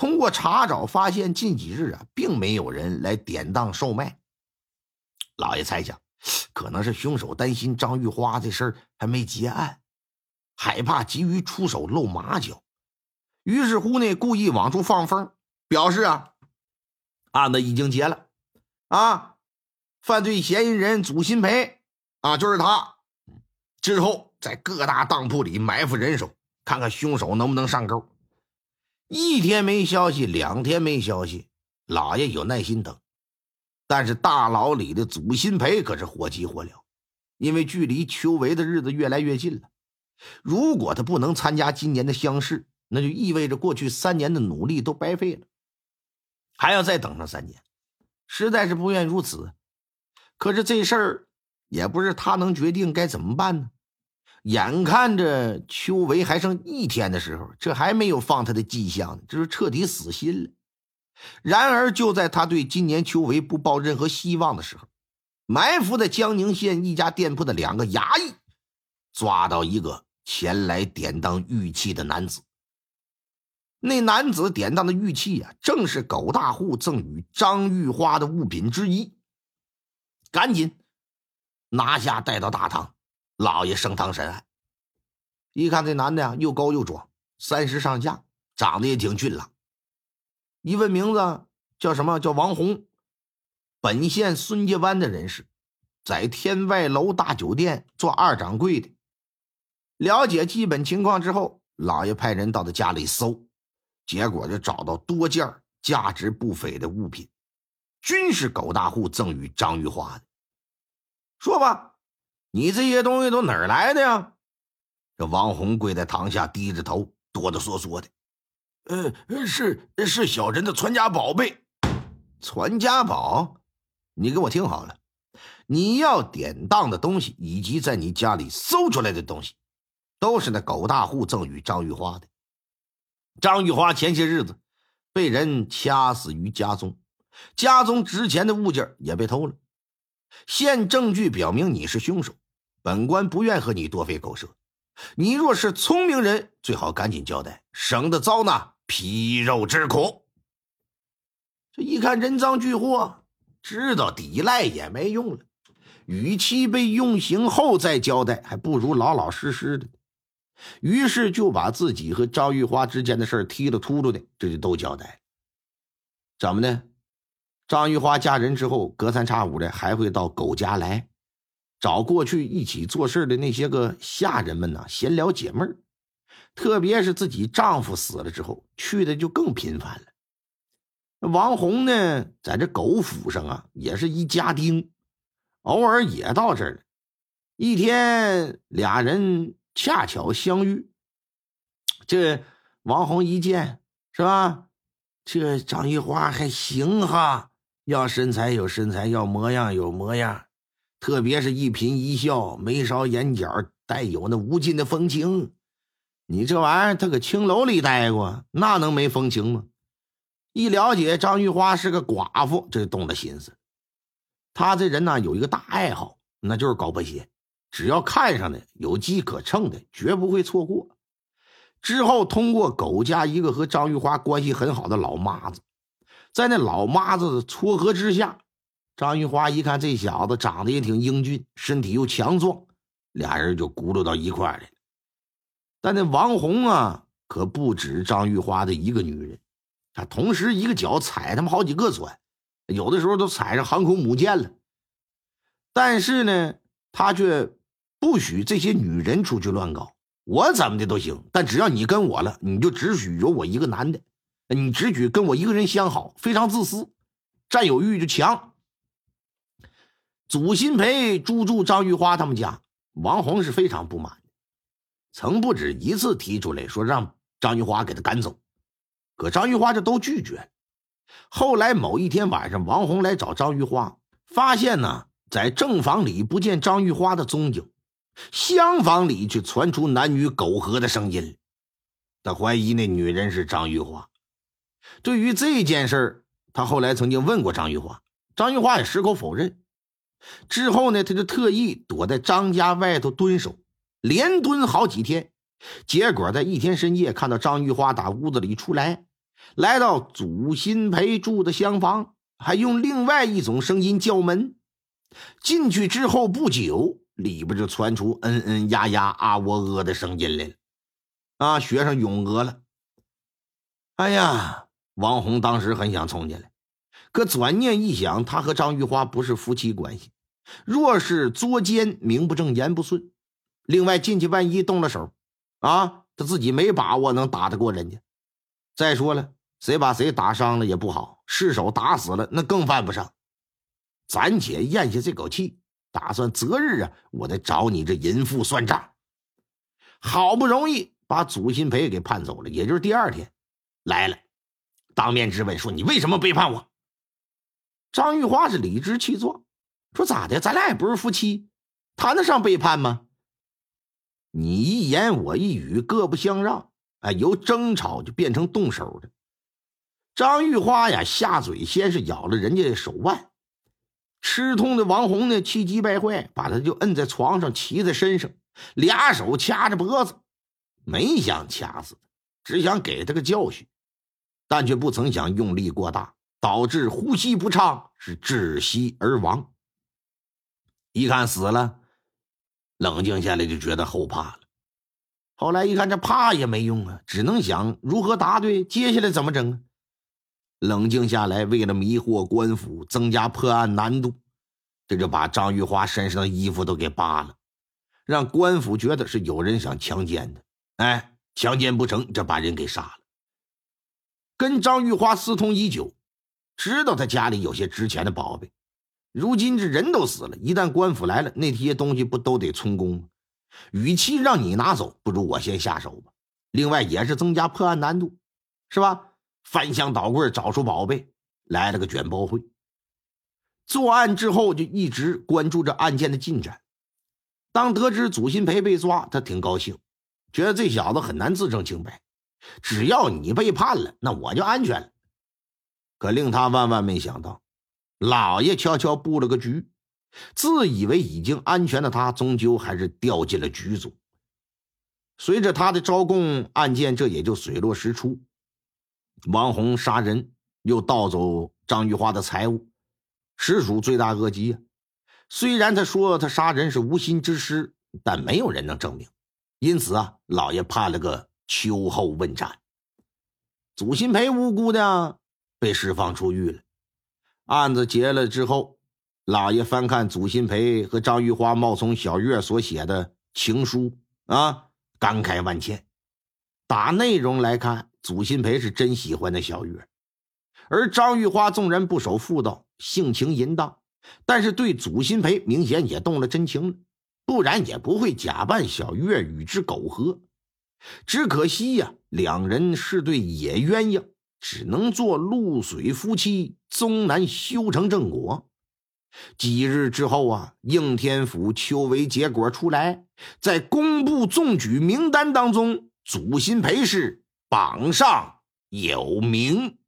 通过查找发现，近几日啊，并没有人来典当售卖。老爷猜想，可能是凶手担心张玉花这事儿还没结案，害怕急于出手露马脚，于是乎呢，故意往出放风，表示啊，案子已经结了，啊，犯罪嫌疑人祖新培啊，就是他。之后在各大当铺里埋伏人手，看看凶手能不能上钩。一天没消息，两天没消息，老爷有耐心等。但是大牢里的祖新培可是火急火燎，因为距离秋维的日子越来越近了。如果他不能参加今年的乡试，那就意味着过去三年的努力都白费了，还要再等上三年，实在是不愿如此。可是这事儿也不是他能决定，该怎么办呢？眼看着邱维还剩一天的时候，这还没有放他的迹象呢，这是彻底死心了。然而，就在他对今年邱维不抱任何希望的时候，埋伏在江宁县一家店铺的两个衙役抓到一个前来典当玉器的男子。那男子典当的玉器啊，正是狗大户赠与张玉花的物品之一。赶紧拿下，带到大堂。老爷升堂审案，一看这男的呀，又高又壮，三十上下，长得也挺俊朗。一问名字，叫什么？叫王红，本县孙家湾的人士，在天外楼大酒店做二掌柜的。了解基本情况之后，老爷派人到他家里搜，结果就找到多件价值不菲的物品，均是狗大户赠与张玉花的。说吧。你这些东西都哪儿来的呀？这王红跪在堂下，低着头，哆哆嗦嗦的。呃，是是小人的传家宝贝。传家宝？你给我听好了，你要典当的东西，以及在你家里搜出来的东西，都是那狗大户赠予张玉花的。张玉花前些日子被人掐死于家中，家中值钱的物件也被偷了。现证据表明你是凶手，本官不愿和你多费口舌。你若是聪明人，最好赶紧交代，省得遭那皮肉之苦。这一看人赃俱获，知道抵赖也没用了，与其被用刑后再交代，还不如老老实实的。于是就把自己和张玉花之间的事儿踢了秃噜的，这就都交代。怎么的？张玉花嫁人之后，隔三差五的还会到狗家来，找过去一起做事的那些个下人们呢，闲聊解闷特别是自己丈夫死了之后，去的就更频繁了。王红呢，在这狗府上啊，也是一家丁，偶尔也到这儿。一天，俩人恰巧相遇，这王红一见是吧？这张玉花还行哈。要身材有身材，要模样有模样，特别是一颦一笑，眉梢眼角带有那无尽的风情。你这玩意儿，他搁青楼里待过，那能没风情吗？一了解张玉花是个寡妇，这就动了心思。他这人呢，有一个大爱好，那就是搞破鞋。只要看上的有机可乘的，绝不会错过。之后通过狗家一个和张玉花关系很好的老妈子。在那老妈子的撮合之下，张玉花一看这小子长得也挺英俊，身体又强壮，俩人就咕噜到一块来了。但那王红啊，可不止张玉花的一个女人，她同时一个脚踩他们好几个船，有的时候都踩上航空母舰了。但是呢，他却不许这些女人出去乱搞，我怎么的都行，但只要你跟我了，你就只许有我一个男的。你只许跟我一个人相好，非常自私，占有欲就强。祖新培租住张玉花他们家，王红是非常不满，曾不止一次提出来说让张玉花给他赶走，可张玉花这都拒绝。后来某一天晚上，王红来找张玉花，发现呢，在正房里不见张玉花的踪影，厢房里却传出男女苟合的声音，他怀疑那女人是张玉花。对于这件事儿，他后来曾经问过张玉华，张玉花也矢口否认。之后呢，他就特意躲在张家外头蹲守，连蹲好几天。结果在一天深夜，看到张玉花打屋子里出来，来到祖新培住的厢房，还用另外一种声音叫门。进去之后不久，里边就传出嗯嗯呀呀啊喔呃的声音来了。啊，学生咏鹅了。哎呀，王红当时很想冲进来，可转念一想，他和张玉花不是夫妻关系，若是作奸，名不正言不顺。另外进去万一动了手，啊，他自己没把握能打得过人家。再说了，谁把谁打伤了也不好，失手打死了那更犯不上。暂且咽下这口气，打算择日啊，我得找你这淫妇算账。好不容易把祖新培给判走了，也就是第二天来了，当面质问说：“你为什么背叛我？”张玉花是理直气壮，说：“咋的？咱俩也不是夫妻，谈得上背叛吗？你一言我一语，各不相让，哎，由争吵就变成动手的。”张玉花呀，下嘴先是咬了人家手腕。吃痛的王红呢，气急败坏，把他就摁在床上，骑在身上，俩手掐着脖子，没想掐死他，只想给他个教训，但却不曾想用力过大，导致呼吸不畅，是窒息而亡。一看死了，冷静下来就觉得后怕了。后来一看这怕也没用啊，只能想如何答对，接下来怎么整啊？冷静下来，为了迷惑官府，增加破案难度，这就把张玉花身上的衣服都给扒了，让官府觉得是有人想强奸的。哎，强奸不成，这把人给杀了。跟张玉花私通已久，知道他家里有些值钱的宝贝。如今这人都死了，一旦官府来了，那些东西不都得充公吗？与其让你拿走，不如我先下手吧。另外，也是增加破案难度，是吧？翻箱倒柜找出宝贝，来了个卷包会。作案之后就一直关注着案件的进展。当得知祖新培被抓，他挺高兴，觉得这小子很难自证清白。只要你被判了，那我就安全了。可令他万万没想到，老爷悄悄布了个局，自以为已经安全的他，终究还是掉进了局中。随着他的招供，案件这也就水落石出。王红杀人，又盗走张玉花的财物，实属罪大恶极啊！虽然他说他杀人是无心之失，但没有人能证明，因此啊，老爷判了个秋后问斩。祖新培无辜的被释放出狱了。案子结了之后，老爷翻看祖新培和张玉花冒充小月所写的情书啊，感慨万千。打内容来看。祖新培是真喜欢那小月，而张玉花纵然不守妇道，性情淫荡，但是对祖新培明显也动了真情了，不然也不会假扮小月与之苟合。只可惜呀，两人是对野鸳鸯，只能做露水夫妻，终难修成正果。几日之后啊，应天府秋闱结果出来，在公布中举名单当中，祖新培是。榜上有名。